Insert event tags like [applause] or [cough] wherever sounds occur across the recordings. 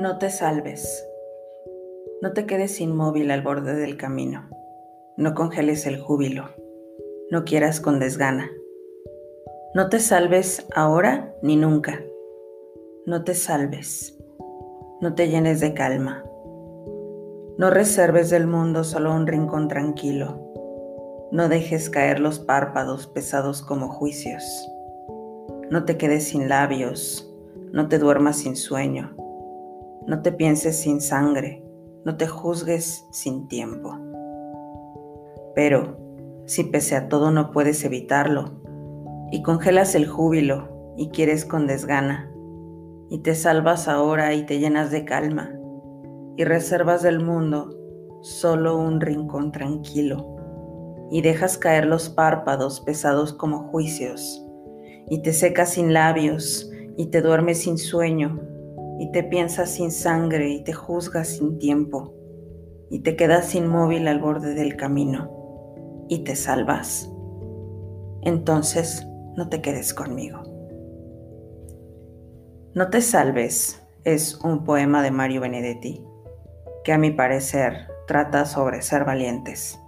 No te salves. No te quedes inmóvil al borde del camino. No congeles el júbilo. No quieras con desgana. No te salves ahora ni nunca. No te salves. No te llenes de calma. No reserves del mundo solo un rincón tranquilo. No dejes caer los párpados pesados como juicios. No te quedes sin labios. No te duermas sin sueño. No te pienses sin sangre, no te juzgues sin tiempo. Pero, si pese a todo no puedes evitarlo, y congelas el júbilo y quieres con desgana, y te salvas ahora y te llenas de calma, y reservas del mundo solo un rincón tranquilo, y dejas caer los párpados pesados como juicios, y te secas sin labios, y te duermes sin sueño, y te piensas sin sangre y te juzgas sin tiempo y te quedas inmóvil al borde del camino y te salvas, entonces no te quedes conmigo. No te salves es un poema de Mario Benedetti que a mi parecer trata sobre ser valientes.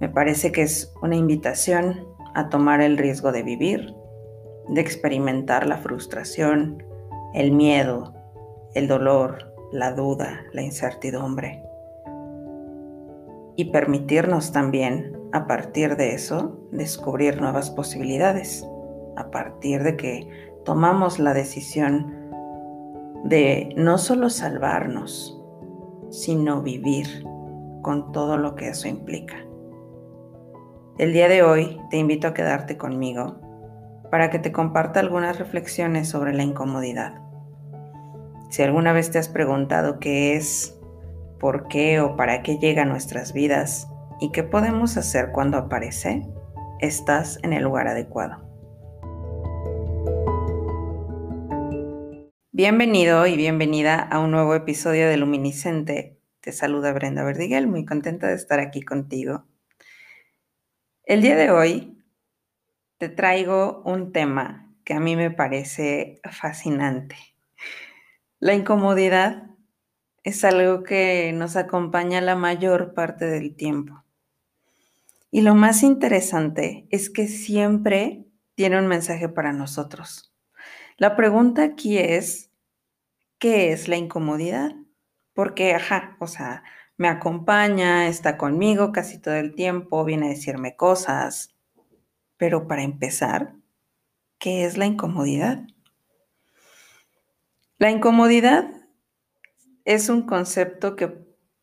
Me parece que es una invitación a tomar el riesgo de vivir, de experimentar la frustración, el miedo, el dolor, la duda, la incertidumbre. Y permitirnos también, a partir de eso, descubrir nuevas posibilidades, a partir de que tomamos la decisión de no solo salvarnos, sino vivir con todo lo que eso implica. El día de hoy te invito a quedarte conmigo para que te comparta algunas reflexiones sobre la incomodidad. Si alguna vez te has preguntado qué es, por qué o para qué llega a nuestras vidas y qué podemos hacer cuando aparece, estás en el lugar adecuado. Bienvenido y bienvenida a un nuevo episodio de Luminiscente. Te saluda Brenda Verdiguel, muy contenta de estar aquí contigo. El día de hoy te traigo un tema que a mí me parece fascinante. La incomodidad es algo que nos acompaña la mayor parte del tiempo. Y lo más interesante es que siempre tiene un mensaje para nosotros. La pregunta aquí es, ¿qué es la incomodidad? Porque, ajá, o sea, me acompaña, está conmigo casi todo el tiempo, viene a decirme cosas, pero para empezar, ¿qué es la incomodidad? La incomodidad es un concepto que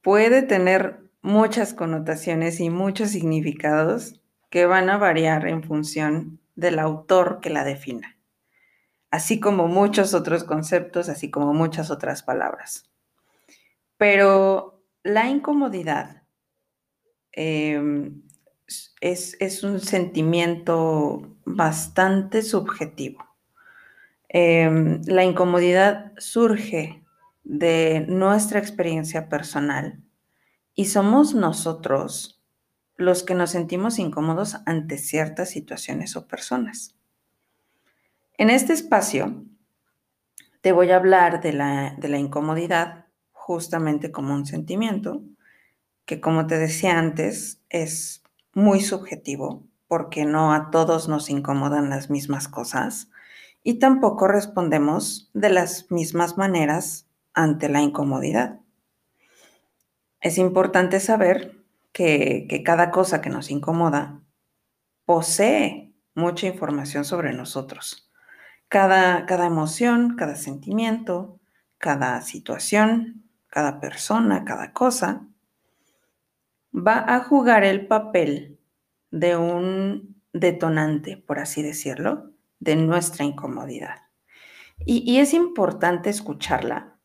puede tener muchas connotaciones y muchos significados que van a variar en función del autor que la defina, así como muchos otros conceptos, así como muchas otras palabras. Pero la incomodidad em, es, un sentimiento bastante subjetivo. Em, la incomodidad surge de nuestra experiencia personal y somos nosotros los que nos sentimos incómodos ante ciertas situaciones o personas. En este espacio te voy a hablar de la, de la incomodidad justamente como un sentimiento que, como te decía antes, es muy subjetivo porque no a todos nos incomodan las mismas cosas y tampoco respondemos de las mismas maneras ante la incomodidad. Es importante saber que, cada cosa que nos incomoda posee mucha información sobre nosotros. Cada, cada emoción, cada sentimiento, cada situación, cada persona, cada cosa va a jugar el papel de un detonante, por así decirlo, de nuestra incomodidad. Y, es importante escucarla,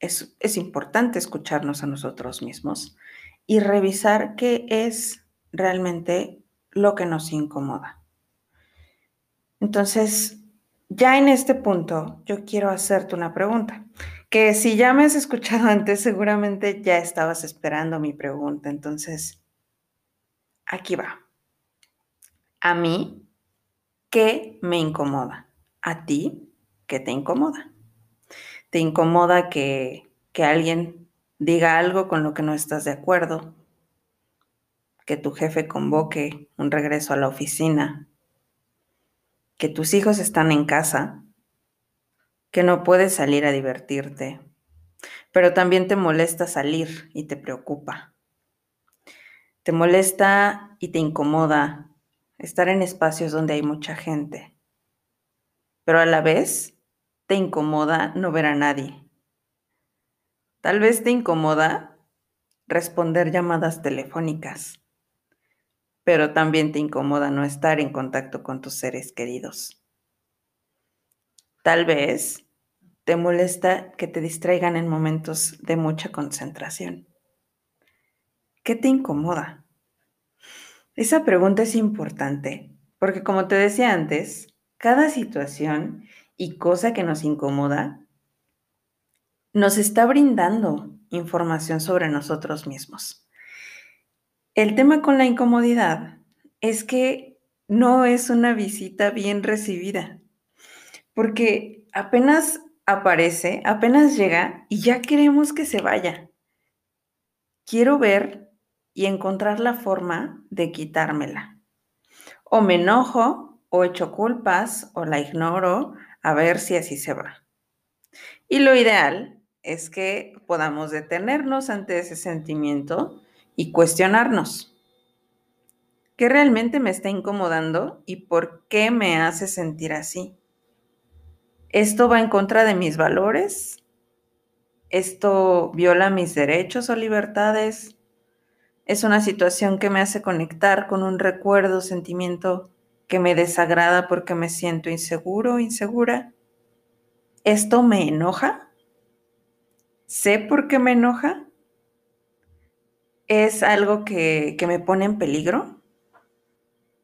es, es importante escucharnos a nosotros mismos y revisar qué es realmente lo que nos incomoda. Entonces, ya en este punto, yo quiero hacerte una pregunta que si ya me has escuchado [laughs] antes, seguramente ya estabas esperando mi pregunta. Entonces, aquí va. A mí, ¿qué me incomoda? A ti, ¿qué te incomoda? te incomoda que, que alguien diga algo con lo que no estás de acuerdo, que tu jefe convoque un regreso a la oficina, que tus hijos están en casa, que no puedes salir a divertirte, pero también te molesta salir y te preocupa. Te molesta y te incomoda estar en espacios donde hay mucha gente, pero a la vez te incomoda no ver a nadie. Tal vez te incomoda responder llamadas telefónicas, pero también te incomoda no estar en contacto con tus seres queridos. Tal vez te molesta que te distraigan en momentos de mucha concentración. ¿Qué te incomoda? Esa pregunta es importante porque como te decía antes, cada situación y cosa que nos incomoda nos está brindando información sobre nosotros mismos. El tema con la incomodidad es que no es una visita bien recibida, porque apenas aparece, apenas llega y ya queremos que se vaya. Quiero ver y encontrar la forma de quitármela. O me enojo, o echo culpas, o la ignoro, a ver si así se va. Y lo ideal es que podamos detenernos ante ese sentimiento y cuestionarnos. ¿Qué realmente me está incomodando y por qué me hace sentir así? ¿Esto va en contra de mis valores? ¿Esto viola mis derechos o libertades? ¿Es una situación que me hace conectar con un recuerdo, sentimiento que me desagrada porque me siento inseguro insegura? ¿Esto me enoja? ¿Sé por qué me enoja? ¿Es algo que, que me pone en peligro?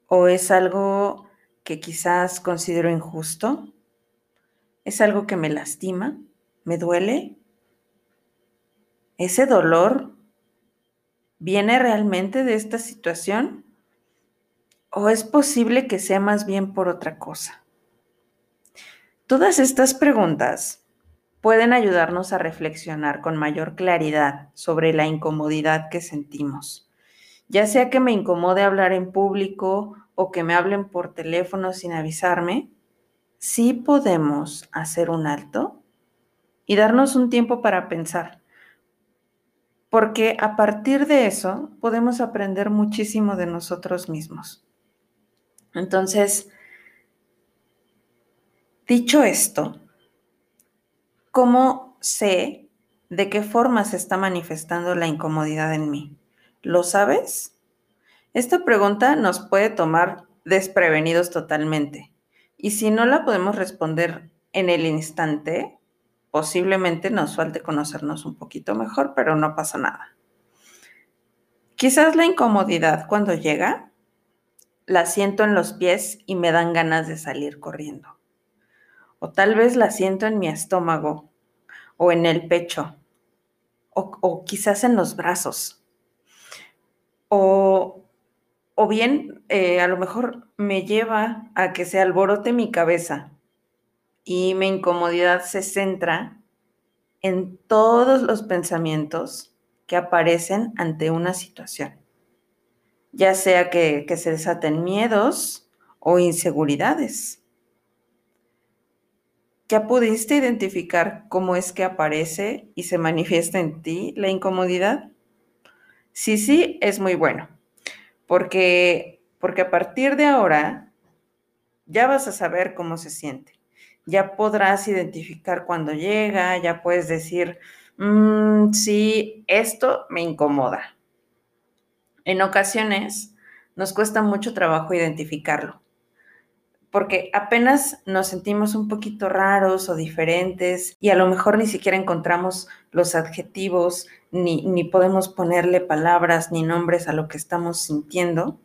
¿O es algo que quizás considero injusto? ¿Es algo que me lastima? ¿Me duele? ¿Ese dolor viene realmente de esta situación? ¿O es posible que sea más bien por otra cosa? Todas estas preguntas pueden ayudarnos a reflexionar con mayor claridad sobre la incomodidad que sentimos. Ya sea que me incomode hablar en público o que me hablen por teléfono sin avisarme, sí podemos hacer un alto y darnos un tiempo para pensar. Porque a partir de eso podemos aprender muchísimo de nosotros mismos. Entonces, dicho esto, ¿Cómo sé de qué forma se está manifestando la incomodidad en mí? ¿Lo sabes? Esta pregunta nos puede tomar desprevenidos totalmente. Y si no la podemos responder en el instante, posiblemente nos falte conocernos un poquito mejor, pero no pasa nada. Quizás la incomodidad cuando llega, la siento en los pies y me dan ganas de salir corriendo. O tal vez la siento en mi estómago o en el pecho o, quizás en los brazos. O, bien eh, a lo mejor me lleva a que se alborote mi cabeza y mi incomodidad se centra en todos los pensamientos que aparecen ante una situación, ya sea que, que se desaten miedos o inseguridades. ¿Ya pudiste identificar cómo es que aparece y se manifiesta en ti la incomodidad? Sí, sí, es muy bueno, porque, porque a partir de ahora ya vas a saber cómo se siente. Ya podrás identificar cuando llega, ya puedes decir, mm, sí, esto me incomoda. En ocasiones nos cuesta mucho trabajo identificarlo porque apenas nos sentimos un poquito raros o diferentes y a lo mejor ni siquiera encontramos los adjetivos, ni, ni, podemos ponerle palabras ni nombres a lo que estamos sintiendo.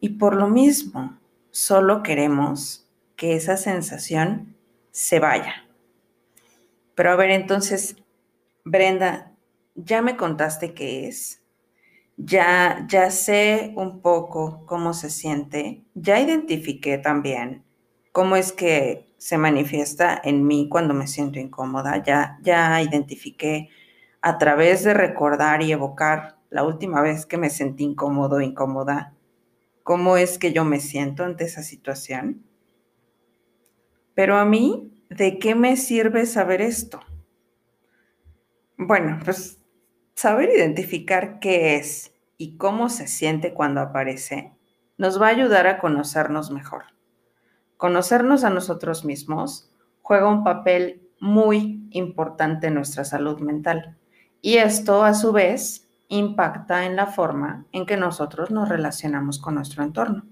Y por lo mismo, solo queremos que esa sensación se vaya. Pero a ver, entonces, Brenda, ya me contaste qué es, ya, ya sé un poco cómo se siente, ya identifiqué también cómo es que se manifiesta en mí cuando me siento incómoda. Ya, ya identifiqué a través de recordar y evocar la última vez que me sentí incómodo incómoda, cómo es que yo me siento ante esa situación. Pero a mí, ¿de qué me sirve saber esto? Bueno, pues saber identificar qué es y cómo se siente cuando aparece nos va a ayudar a conocernos mejor. Conocernos a nosotros mismos juega un papel muy importante en nuestra salud mental y esto a su vez impacta en la forma en que nosotros nos relacionamos con nuestro entorno,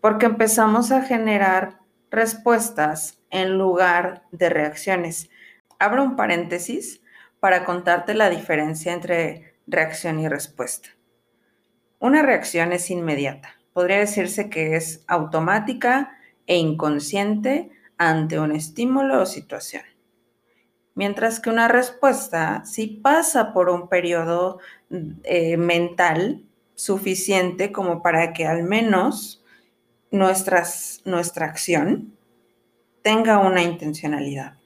porque empezamos a generar respuestas en lugar de reacciones. Abro un paréntesis para contarte la diferencia entre reacción y respuesta. Una reacción es inmediata. Podría decirse que es automática e inconsciente ante un estímulo o situación. Mientras que una respuesta sí pasa por un periodo eh, mental suficiente como para que al menos nuestras, nuestra acción tenga una intencionalidad.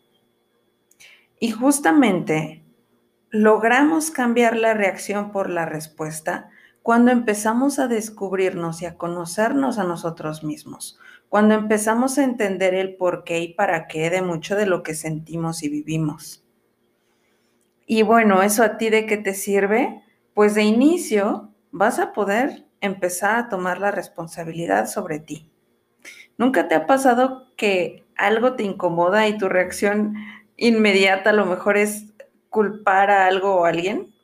Y justamente logramos cambiar la reacción por la respuesta cuando empezamos a descubrirnos y a conocernos a nosotros mismos, cuando empezamos a entender el por qué y para qué de mucho de lo que sentimos y vivimos. Y bueno, ¿eso a ti de qué te sirve? Pues de inicio vas a poder empezar a tomar la responsabilidad sobre ti. ¿Nunca te ha pasado que algo te incomoda y tu reacción inmediata a lo mejor es culpar a algo o a alguien?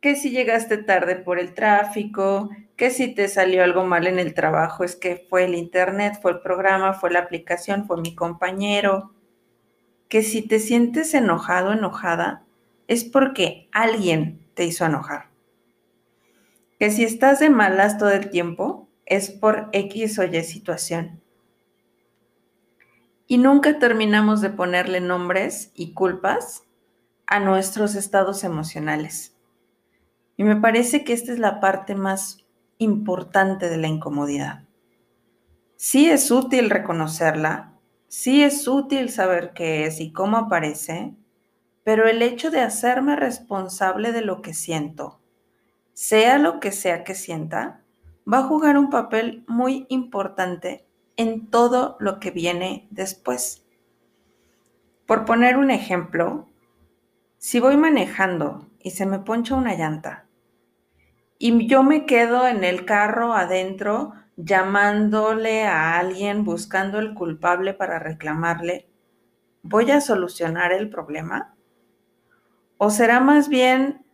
Que si llegaste tarde por el tráfico, que si te salió algo mal en el trabajo, es que fue el internet, fue el programa, fue la aplicación, fue mi compañero. Que si te sientes enojado, enojada, es porque alguien te hizo enojar. Que si estás de malas todo el tiempo, es por X o Y situación. Y nunca terminamos de ponerle nombres y culpas a nuestros estados emocionales. Y me parece que esta es la parte más importante de la incomodidad. Sí es útil reconocerla, sí es útil saber qué es y cómo aparece, pero el hecho de hacerme responsable de lo que siento, sea lo que sea que sienta, va a jugar un papel muy importante en todo lo que viene después. Por poner un ejemplo, si voy manejando y se me poncha una llanta, y yo me quedo en el carro adentro llamándole a alguien, buscando el culpable para reclamarle, ¿voy a solucionar el problema? ¿O será más bien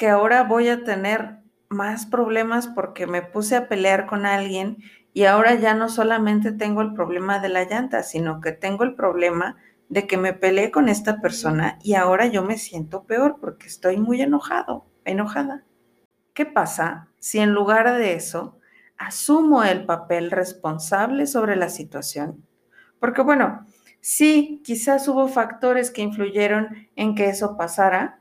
que ahora voy a tener más problemas porque me puse a pelear con alguien y ahora ya no solamente tengo el problema de la llanta, sino que tengo el problema de que me peleé con esta persona y ahora yo me siento peor porque estoy muy enojado, enojada. ¿Qué pasa si en lugar de eso asumo el papel responsable sobre la situación? Porque bueno, sí, quizás hubo factores que influyeron en que eso pasara,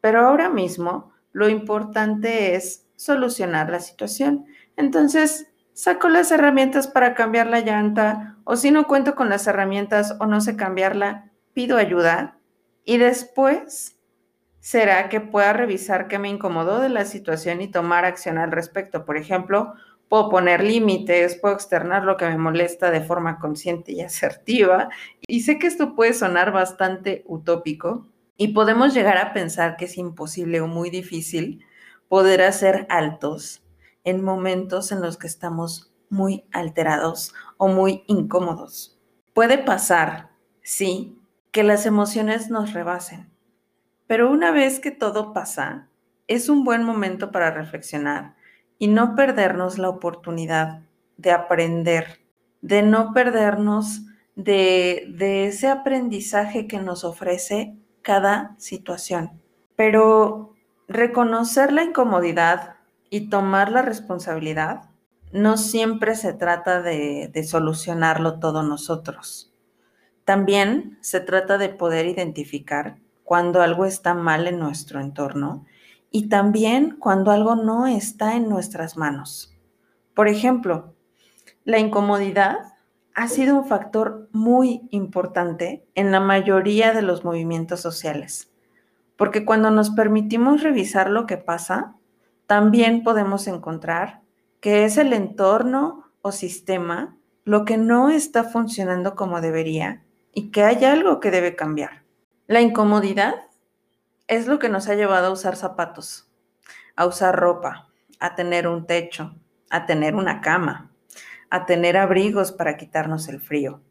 pero ahora mismo lo importante es solucionar la situación. Entonces, saco las herramientas para cambiar la llanta o si no cuento con las herramientas o no sé cambiarla, pido ayuda y después será que pueda revisar qué me incomodó de la situación y tomar acción al respecto. Por ejemplo, puedo poner límites, puedo externar lo que me molesta de forma consciente y [laughs] asertiva. Y sé que esto puede sonar bastante utópico y podemos llegar a pensar que es imposible o muy difícil poder hacer altos en momentos en los que estamos muy alterados o muy incómodos. Puede pasar, sí, que las emociones nos rebasen pero una vez que todo pasa, es un buen momento para reflexionar y no perdernos la oportunidad de aprender, de no perdernos de, ese aprendizaje que nos ofrece cada situación. Pero reconocer la incomodidad y tomar la responsabilidad no siempre se trata de, solucionarlo todo nosotros. También se trata de poder identificar cuando algo está mal en nuestro entorno y también cuando algo no está en nuestras manos. Por ejemplo, la incomodidad ha sido un factor muy importante en la mayoría de los movimientos sociales, porque cuando nos permitimos revisar lo que pasa, también podemos encontrar que es el entorno o sistema lo que no está funcionando como debería y que hay algo que debe cambiar. La incomodidad es lo que nos ha llevado a usar zapatos, a usar ropa, a tener un techo, a tener una cama, a tener abrigos para quitarnos el frío,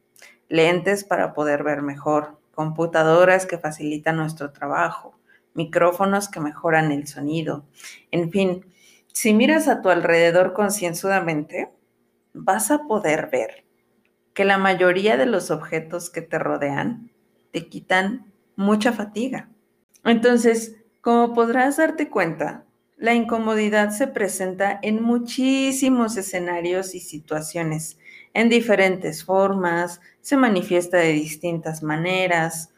lentes para poder ver mejor, computadoras que facilitan nuestro trabajo, micrófonos que mejoran el sonido. En fin, si miras a tu alrededor concienzudamente, vas a poder ver que la mayoría de los objetos que te rodean te quitan mucha fatiga. Entonces, como podrás darte cuenta, la incomodidad se presenta en muchísimos escenarios y situaciones, en diferentes formas, se manifiesta de distintas maneras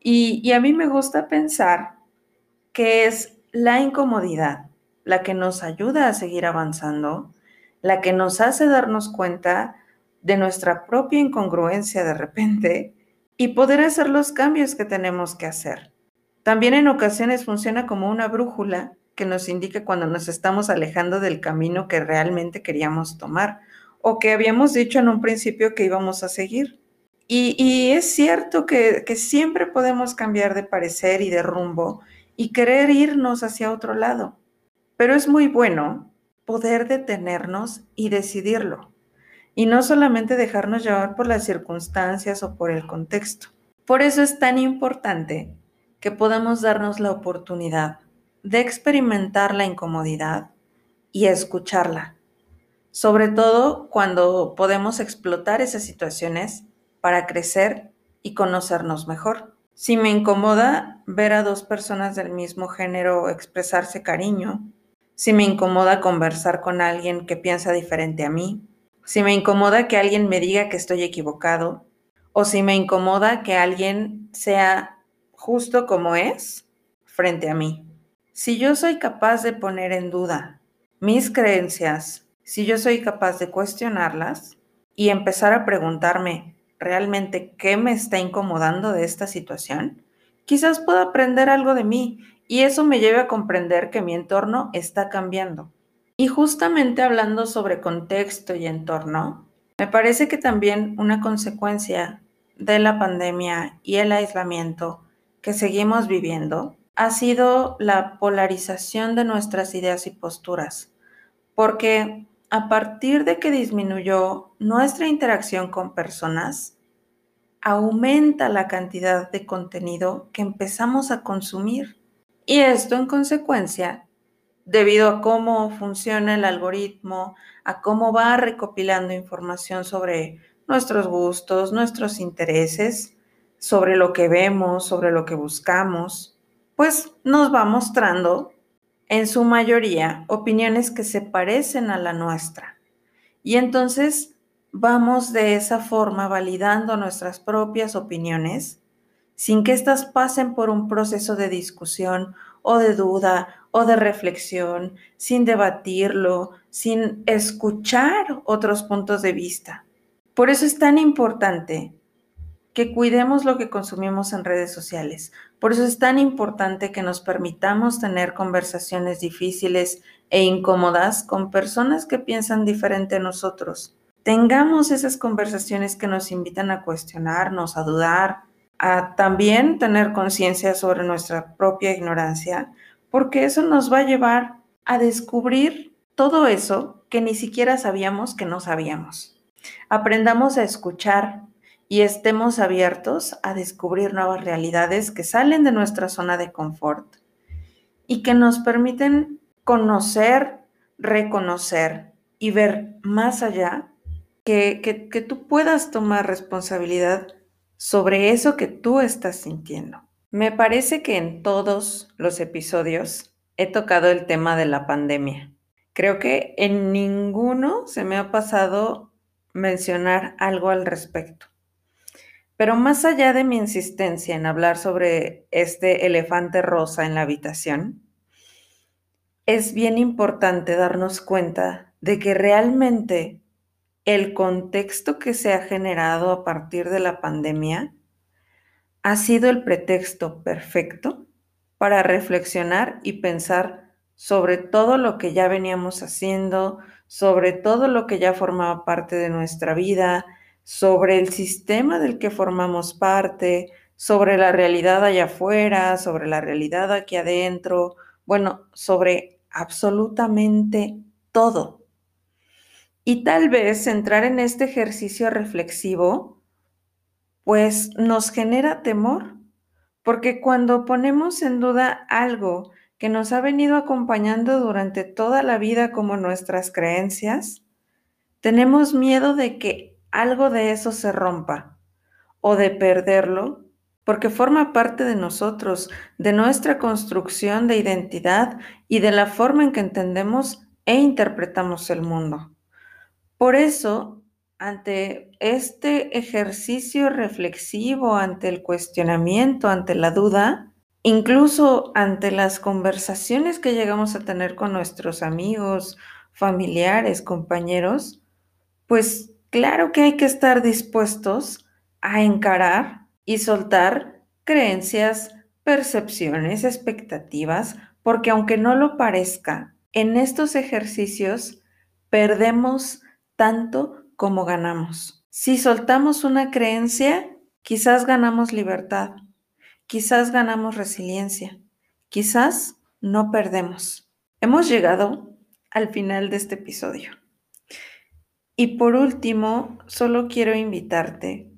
y, a mí me gusta pensar que es la incomodidad la que nos ayuda a seguir avanzando, la que nos hace darnos cuenta de nuestra propia incongruencia de repente y poder hacer los cambios que tenemos que hacer. También en ocasiones funciona como una brújula que nos indique cuando nos estamos alejando del camino que realmente queríamos tomar o que habíamos dicho en un principio que íbamos a seguir. Y, es cierto que, que siempre podemos cambiar de parecer y de rumbo y querer irnos hacia otro lado, pero es muy bueno poder detenernos y decidirlo, y no solamente dejarnos llevar por las circunstancias o por el contexto. Por eso es tan importante que podamos darnos la oportunidad de experimentar la incomodidad y escucharla, sobre todo cuando podemos explotar esas situaciones para crecer y conocernos mejor. Si me incomoda ver a dos personas del mismo género expresarse cariño, si me incomoda conversar con alguien que piensa diferente a mí, si me incomoda que alguien me diga que estoy equivocado, o si me incomoda que alguien sea justo como es frente a mí. Si yo soy capaz de poner en duda mis creencias, si yo soy capaz de cuestionarlas y empezar a preguntarme realmente qué me está incomodando de esta situación, quizás pueda aprender algo de mí y eso me lleve a comprender que mi entorno está cambiando. Y justamente hablando sobre contexto y entorno, me parece que también una consecuencia de la pandemia y el aislamiento que seguimos viviendo ha sido la polarización de nuestras ideas y posturas, porque a partir de que disminuyó nuestra interacción con personas, aumenta la cantidad de contenido que empezamos a consumir. Y esto en consecuencia, debido a cómo funciona el algoritmo, a cómo va recopilando información sobre nuestros gustos, nuestros intereses, sobre lo que vemos, sobre lo que buscamos, pues nos va mostrando en su mayoría opiniones que se parecen a la nuestra. Y entonces vamos de esa forma validando nuestras propias opiniones sin que éstas pasen por un proceso de discusión o de duda o de reflexión, sin debatirlo, sin escuchar otros puntos de vista. Por eso es tan importante que cuidemos lo que consumimos en redes sociales. Por eso es tan importante que nos permitamos tener conversaciones difíciles e incómodas con personas que piensan diferente a nosotros. Tengamos esas conversaciones que nos invitan a cuestionarnos, a dudar, a también tener conciencia sobre nuestra propia ignorancia, porque eso nos va a llevar a descubrir todo eso que ni siquiera sabíamos que no sabíamos. Aprendamos a escuchar y estemos abiertos a descubrir nuevas realidades que salen de nuestra zona de confort y que nos permiten conocer, reconocer y ver más allá, que, que, tú puedas tomar responsabilidad sobre eso que tú estás sintiendo. Me parece que en todos los episodios he tocado el tema de la pandemia. Creo que en ninguno se me ha pasado mencionar algo al respecto. Pero más allá de mi insistencia en hablar sobre este elefante rosa en la habitación, es bien importante darnos cuenta de que realmente el contexto que se ha generado a partir de la pandemia ha sido el pretexto perfecto para reflexionar y pensar sobre todo lo que ya veníamos haciendo, sobre todo lo que ya formaba parte de nuestra vida, sobre el sistema del que formamos parte, sobre la realidad allá afuera, sobre la realidad aquí adentro, bueno, sobre absolutamente todo. Y tal vez entrar en este ejercicio reflexivo, pues nos genera temor, porque cuando ponemos en duda algo que nos ha venido acompañando durante toda la vida como nuestras creencias, tenemos miedo de que algo de eso se rompa o de perderlo, porque forma parte de nosotros, de nuestra construcción de identidad y de la forma en que entendemos e interpretamos el mundo. Por eso, ante este ejercicio reflexivo, ante el cuestionamiento, ante la duda, incluso ante las conversaciones que llegamos a tener con nuestros amigos, familiares, compañeros, pues claro que hay que estar dispuestos a encarar y soltar creencias, percepciones, expectativas, porque aunque no lo parezca, en estos ejercicios perdemos tanto como ganamos. Si soltamos una creencia, quizás ganamos libertad, quizás ganamos resiliencia, quizás no perdemos. Hemos llegado al final de este episodio. Y por último, solo quiero invitarte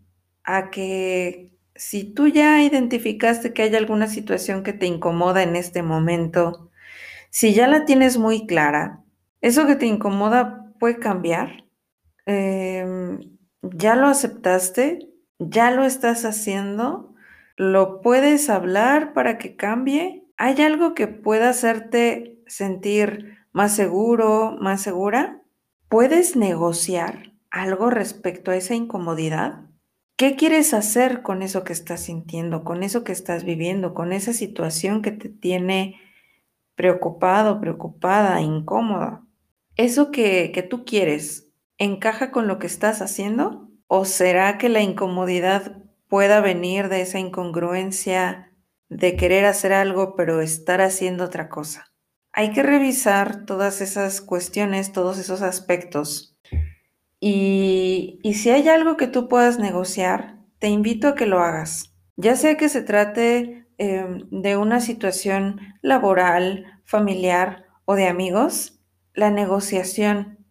a que si tú ya identificaste que hay alguna situación que te incomoda en este momento, si ya la tienes muy clara, eso que te incomoda puede cambiar Em, ya lo aceptaste, ya lo estás haciendo, lo puedes hablar para que cambie. ¿Hay algo que pueda hacerte sentir más seguro, más segura? ¿Puedes negociar algo respecto a esa incomodidad? ¿Qué quieres hacer con eso que estás sintiendo, con eso que estás viviendo, con esa situación que te tiene preocupado, preocupada, incómoda? Eso que, que tú quieres, encaja con lo que estás haciendo? ¿O será que la incomodidad pueda venir de esa incongruencia de querer hacer algo pero estar haciendo otra cosa? Hay que revisar todas esas cuestiones, todos esos aspectos. Y, si hay algo que tú puedas negociar, te invito a que lo hagas. Ya sea que se trate em, de una situación laboral, familiar o de amigos, la negociación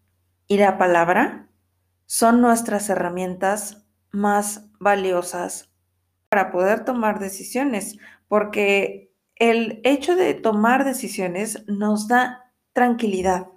y la palabra son nuestras herramientas más valiosas para poder tomar decisiones, porque el hecho de tomar decisiones nos da tranquilidad,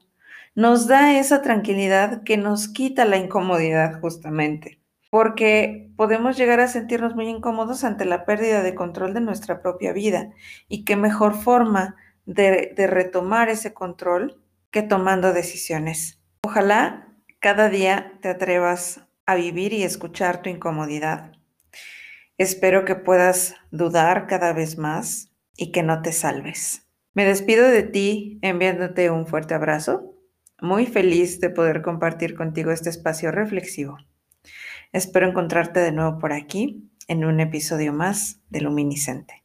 nos da esa tranquilidad que nos quita la incomodidad justamente, porque podemos llegar a sentirnos muy incómodos ante la pérdida de control de nuestra propia vida y qué mejor forma de, de retomar ese control que tomando decisiones. Ojalá cada día te atrevas a vivir y escuchar tu incomodidad. Espero que puedas dudar cada vez más y que no te salves. Me despido de ti enviándote un fuerte abrazo, muy feliz de poder compartir contigo este espacio reflexivo. Espero encontrarte de nuevo por aquí en un episodio más de Luminiscente.